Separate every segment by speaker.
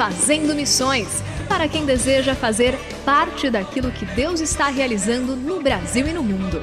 Speaker 1: Fazendo Missões para quem deseja fazer parte daquilo que Deus está realizando no Brasil e no mundo.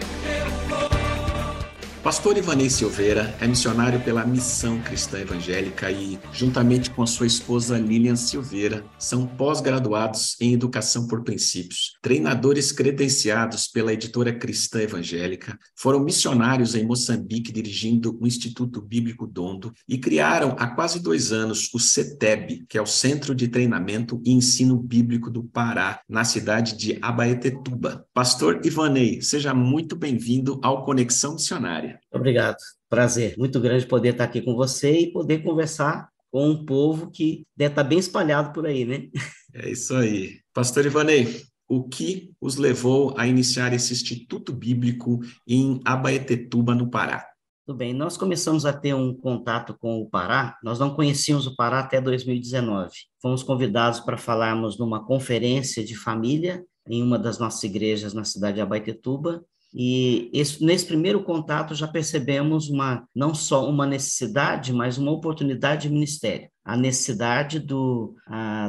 Speaker 2: Pastor Ivanei Silveira é missionário pela Missão Cristã Evangélica e, juntamente com a sua esposa Lilian Silveira, são pós-graduados em Educação por Princípios, treinadores credenciados pela editora Cristã Evangélica, foram missionários em Moçambique dirigindo o Instituto Bíblico Dondo e criaram há quase dois anos o CETEB, que é o Centro de Treinamento e Ensino Bíblico do Pará, na cidade de Abaetetuba. Pastor Ivanei, seja muito bem-vindo ao Conexão Missionária.
Speaker 3: Obrigado. Prazer. Muito grande poder estar aqui com você e poder conversar com um povo que deve estar bem espalhado por aí, né?
Speaker 2: É isso aí. Pastor Ivanei, o que os levou a iniciar esse Instituto Bíblico em Abaetetuba, no Pará?
Speaker 3: Tudo bem, nós começamos a ter um contato com o Pará, nós não conhecíamos o Pará até 2019. Fomos convidados para falarmos numa conferência de família em uma das nossas igrejas na cidade de Abaetetuba, e esse, nesse primeiro contato já percebemos uma não só uma necessidade, mas uma oportunidade de ministério. A necessidade do,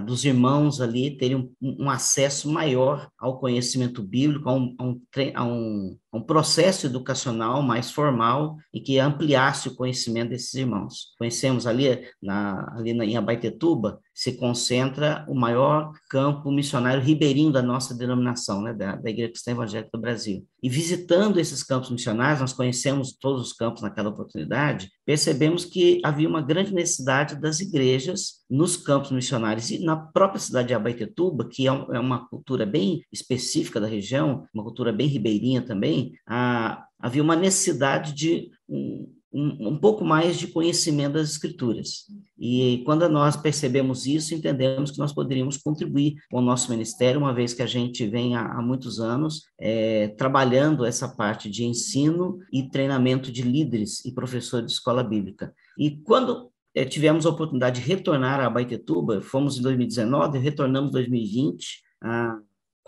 Speaker 3: dos irmãos ali terem um, um, acesso maior ao conhecimento bíblico, a um, a um, a um, um processo educacional mais formal e que ampliasse o conhecimento desses irmãos. Conhecemos ali, na, ali na, em Abaitetuba, se concentra o maior campo missionário ribeirinho da nossa denominação, né, da, da Igreja Cristã Evangélica do Brasil. E visitando esses campos missionários, nós conhecemos todos os campos naquela oportunidade, percebemos que havia uma grande necessidade das igrejas nos campos missionários e na própria cidade de Abaetetuba, que é, é uma cultura bem específica da região, uma cultura bem ribeirinha também, ah, havia uma necessidade de um, um, um, pouco mais de conhecimento das escrituras. E quando nós percebemos isso, entendemos que nós poderíamos contribuir com o nosso ministério, uma vez que a gente vem há, há muitos anos é, trabalhando essa parte de ensino e treinamento de líderes e professores de escola bíblica. E quando é, tivemos a oportunidade de retornar a Baitetuba, fomos em 2019, retornamos em 2020, ah,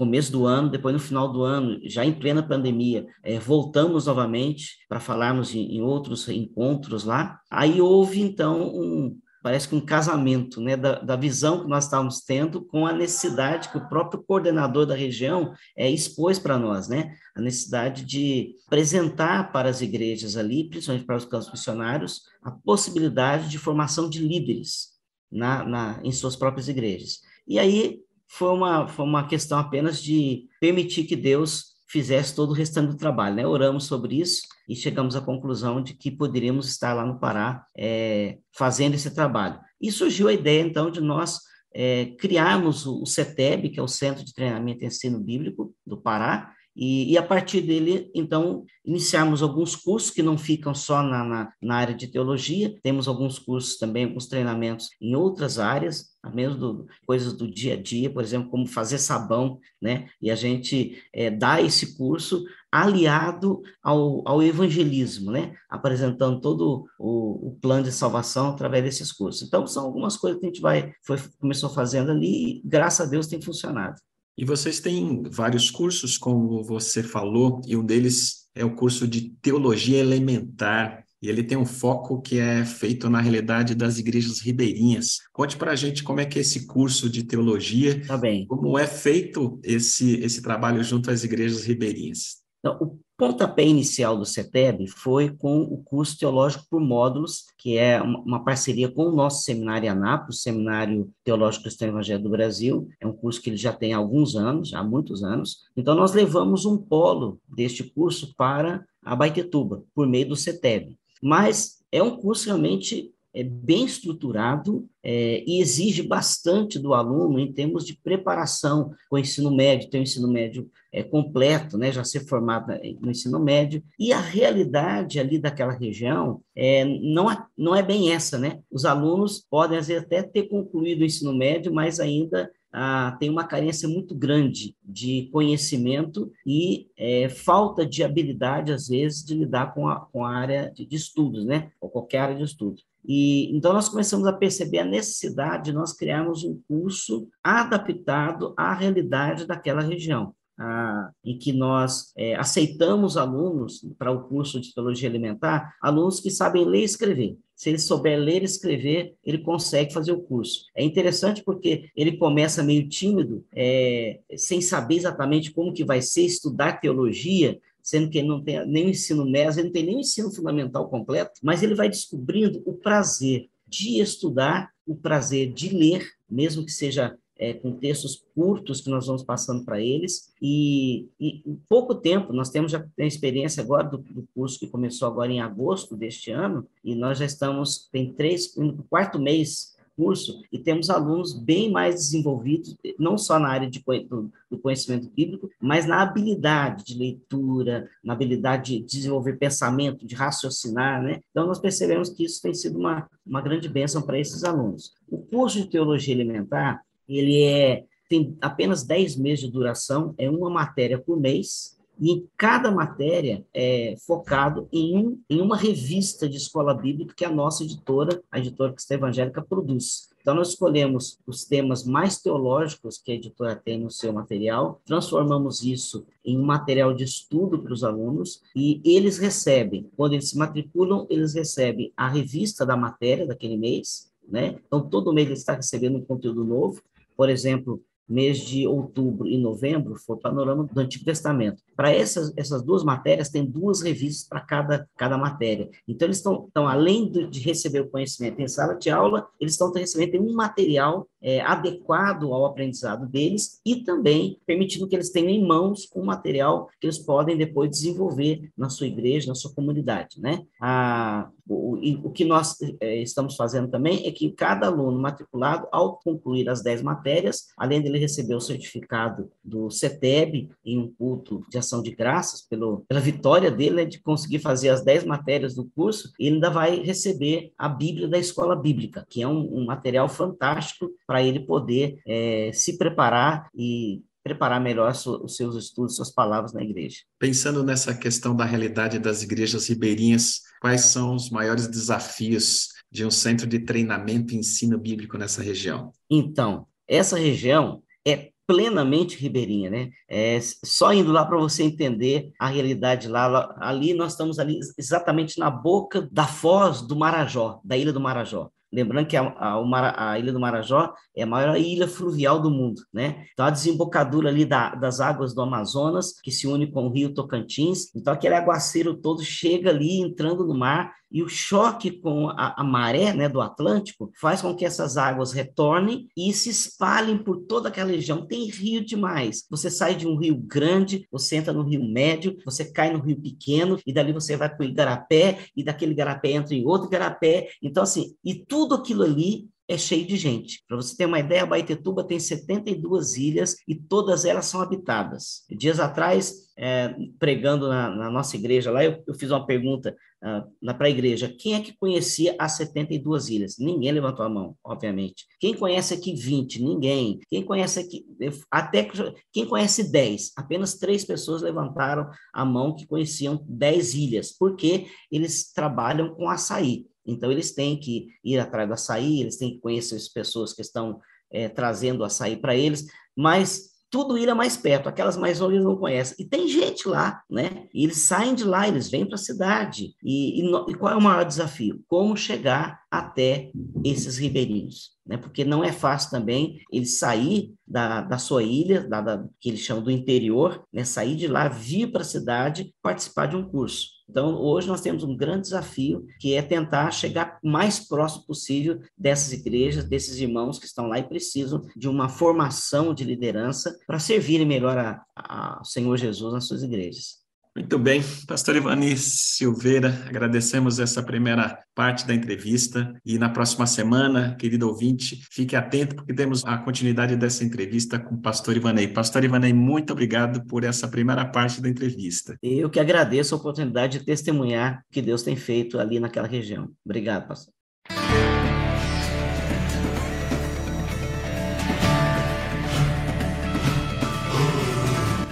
Speaker 3: começo do ano, depois no final do ano, já em plena pandemia, é, voltamos novamente para falarmos em, em, outros encontros lá. Aí houve, então, um, parece que um casamento né, da, da, visão que nós estávamos tendo com a necessidade que o próprio coordenador da região é, expôs para nós, né? A necessidade de apresentar para as igrejas ali, principalmente para os campos missionários, a possibilidade de formação de líderes na, na, em suas próprias igrejas. E aí foi uma, foi uma questão apenas de permitir que Deus fizesse todo o restante do trabalho. Né? Oramos sobre isso e chegamos à conclusão de que poderíamos estar lá no Pará é, fazendo esse trabalho. E surgiu a ideia, então, de nós é, criarmos o, o CETEB, que é o Centro de Treinamento e Ensino Bíblico do Pará, E, e, a partir dele, então, iniciarmos alguns cursos que não ficam só na, na, na, área de teologia, temos alguns cursos também, alguns treinamentos em outras áreas, mesmo do, coisas do dia a dia, por exemplo, como fazer sabão, né? E a gente é, dá esse curso aliado ao, ao evangelismo, né? Apresentando todo o, o, plano de salvação através desses cursos. Então, são algumas coisas que a gente vai, foi, começou fazendo ali e, graças a Deus, tem funcionado.
Speaker 2: E vocês têm vários cursos, como você falou, e um deles é o curso de Teologia Elementar, e ele tem um foco que é feito na realidade das igrejas ribeirinhas. Conte para a gente como é que é esse curso de teologia,
Speaker 3: tá
Speaker 2: como é feito esse, esse trabalho junto às igrejas ribeirinhas.
Speaker 3: Então, o pontapé inicial do CETEB foi com o curso teológico por módulos, que é uma parceria com o nosso seminário ANAP, o Seminário Teológico Cristão Evangelho do Brasil. É um curso que ele já tem há alguns anos, há muitos anos. Então, nós levamos um polo deste curso para a Baitetuba, por meio do CETEB. Mas é um curso realmente é bem estruturado é, e exige bastante do aluno em termos de preparação com o ensino médio, ter o ensino médio é, completo, né, já ser formado no ensino médio, e a realidade ali daquela região é, não, é, não é bem essa, né? Os alunos podem, às vezes, até ter concluído o ensino médio, mas ainda ah, tem uma carência muito grande de conhecimento e é, falta de habilidade, às vezes, de lidar com a, com a área de, de estudos, né? Ou qualquer área de estudos. E então nós começamos a perceber a necessidade de nós criarmos um curso adaptado à realidade daquela região. Ah, em que nós é, aceitamos alunos para o curso de teologia alimentar, alunos que sabem ler e escrever. Se ele souber ler e escrever, ele consegue fazer o curso. É interessante porque ele começa meio tímido, é, sem saber exatamente como que vai ser estudar teologia, sendo que ele não tem nem o ensino médio, ele não tem nem o ensino fundamental completo, mas ele vai descobrindo o prazer de estudar, o prazer de ler, mesmo que seja é, com textos curtos que nós vamos passando para eles. E, e, em pouco tempo, nós temos já a experiência agora do, do, curso que começou agora em agosto deste ano, e nós já estamos, tem três, no quarto mês curso e temos alunos bem mais desenvolvidos, não só na área de, do, do, conhecimento bíblico, mas na habilidade de leitura, na habilidade de desenvolver pensamento, de raciocinar, né? Então, nós percebemos que isso tem sido uma, uma grande bênção para esses alunos. O curso de Teologia Elementar, ele é tem apenas 10 meses de duração, é uma matéria por mês, e em cada matéria é focado em, em uma revista de escola bíblica que a nossa editora, a editora Cristã Evangélica, produz. Então, nós escolhemos os temas mais teológicos que a editora tem no seu material, transformamos isso em um material de estudo para os alunos e eles recebem, quando eles se matriculam, eles recebem a revista da matéria daquele mês, né? Então, todo mês ele está recebendo um conteúdo novo. Por exemplo, mês de outubro e novembro foi o panorama do Antigo Testamento. Para essas, essas duas matérias, tem duas revistas para cada, cada matéria. Então, eles estão, além de receber o conhecimento em sala de aula, eles estão recebendo um material é, adequado ao aprendizado deles e também permitindo que eles tenham em mãos um material que eles podem depois desenvolver na sua igreja, na sua comunidade, né? A, o, o que nós é, estamos fazendo também é que cada aluno matriculado, ao concluir as 10 matérias, além dele receber o certificado do CETEB em um culto de ação de graças pelo, pela vitória dele né, de conseguir fazer as 10 matérias do curso, ele ainda vai receber a Bíblia da Escola Bíblica, que é um, um material fantástico para ele poder é, se preparar e preparar melhor os seus estudos, suas palavras na igreja.
Speaker 2: Pensando nessa questão da realidade das igrejas ribeirinhas, quais são os maiores desafios de um centro de treinamento e ensino bíblico nessa região?
Speaker 3: Então, essa região é plenamente ribeirinha, né? É só indo lá para você entender a realidade lá, ali nós estamos ali exatamente na boca da foz do Marajó, da ilha do Marajó. Lembrando que a, a, a, Ilha do Marajó é a maior ilha fluvial do mundo, né? Então, a desembocadura ali da, das águas do Amazonas, que se une com o rio Tocantins, então aquele aguaceiro todo chega ali entrando no mar e o choque com a, a, maré né, do Atlântico faz com que essas águas retornem e se espalhem por toda aquela região. Tem rio demais. Você sai de um rio grande, você entra no rio médio, você cai no rio pequeno, e dali você vai para o igarapé, e daquele igarapé entra em outro igarapé. Então, assim, e tudo aquilo ali é cheio de gente. Para você ter uma ideia, Baitetuba tem 72 ilhas e todas elas são habitadas. Dias atrás, é, pregando na, na, nossa igreja lá, eu, eu fiz uma pergunta uh, para a igreja: quem é que conhecia as 72 ilhas? Ninguém levantou a mão, obviamente. Quem conhece aqui 20? Ninguém. Quem conhece aqui, até quem conhece 10? Apenas três pessoas levantaram a mão que conheciam 10 ilhas, porque eles trabalham com açaí. Então, eles têm que ir atrás do açaí, eles têm que conhecer as pessoas que estão é, trazendo açaí para eles, mas tudo ilha mais perto, aquelas mais longe não conhecem. E tem gente lá, né? E eles saem de lá, eles vêm para a cidade. E, e, e, qual é o maior desafio? Como chegar até esses ribeirinhos? Né? Porque não é fácil também ele sair da, da sua ilha, da, da, que eles chamam do interior, né? sair de lá, vir para a cidade, participar de um curso. Então, hoje nós temos um grande desafio, que é tentar chegar mais próximo possível dessas igrejas, desses irmãos que estão lá e precisam de uma formação de liderança para servirem melhor ao Senhor Jesus nas suas igrejas.
Speaker 2: Muito bem, pastor Ivani Silveira, agradecemos essa primeira parte da entrevista e na próxima semana, querido ouvinte, fique atento porque temos a continuidade dessa entrevista com o pastor Ivanei. Pastor Ivanei, muito obrigado por essa primeira parte da entrevista.
Speaker 3: Eu que agradeço a oportunidade de testemunhar o que Deus tem feito ali naquela região. Obrigado, pastor.